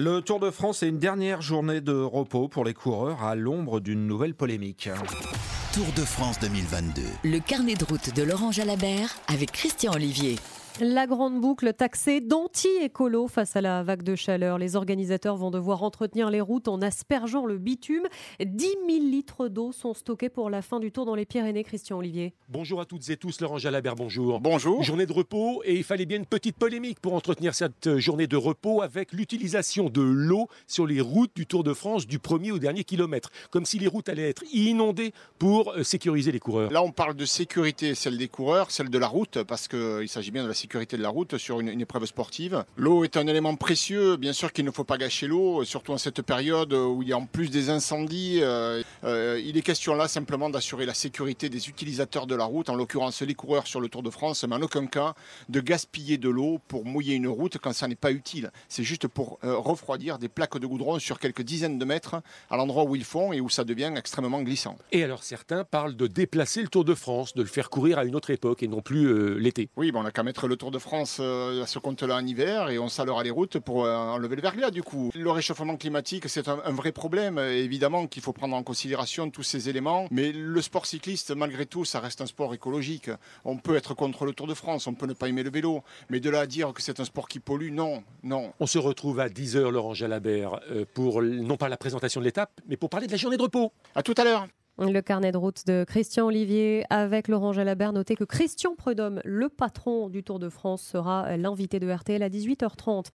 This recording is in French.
Le Tour de France est une dernière journée de repos pour les coureurs à l'ombre d'une nouvelle polémique. Tour de France 2022. Le carnet de route de Laurent Jalabert avec Christian Olivier. La grande boucle taxée d'anti-écolo face à la vague de chaleur. Les organisateurs vont devoir entretenir les routes en aspergeant le bitume. 10 000 litres d'eau sont stockés pour la fin du tour dans les Pyrénées. Christian Olivier. Bonjour à toutes et tous, Laurent Jalabert, bonjour. Bonjour. Journée de repos et il fallait bien une petite polémique pour entretenir cette journée de repos avec l'utilisation de l'eau sur les routes du Tour de France du premier au dernier kilomètre. Comme si les routes allaient être inondées pour euh, sécuriser les coureurs. Là, on parle de sécurité, celle des coureurs, celle de la route, parce qu'il s'agit bien de la sécurité sécurité de la route sur une, épreuve sportive. L'eau est un élément précieux, bien sûr qu'il ne faut pas gâcher l'eau, surtout en cette période où il y a en plus des incendies. Euh, euh, il est question là simplement d'assurer la sécurité des utilisateurs de la route, en l'occurrence les coureurs sur le Tour de France, mais en aucun cas de gaspiller de l'eau pour mouiller une route quand ça n'est pas utile. C'est juste pour euh, refroidir des plaques de goudron sur quelques dizaines de mètres à l'endroit où ils font et où ça devient extrêmement glissant. Et alors certains parlent de déplacer le Tour de France, de le faire courir à une autre époque et non plus l'été. Oui, bon, on n'a qu'à mettre le Tour de France euh, à ce compte-là en hiver et on salera les routes pour euh, enlever le verglas du coup. Le réchauffement climatique, c'est un, vrai problème. Évidemment qu'il faut prendre en considération tous ces éléments, mais le sport cycliste, malgré tout, ça reste un sport écologique. On peut être contre le Tour de France, on peut ne pas aimer le vélo, mais de là à dire que c'est un sport qui pollue, non, non. On se retrouve à 10h, Laurent Jalabert, euh, pour non pas la présentation de l'étape, mais pour parler de la journée de repos. À tout à l'heure. Le carnet de route de Christian Olivier avec Laurent Jalabert. Notez que Christian Prudhomme, le patron du Tour de France, sera l'invité de RTL à 18h30.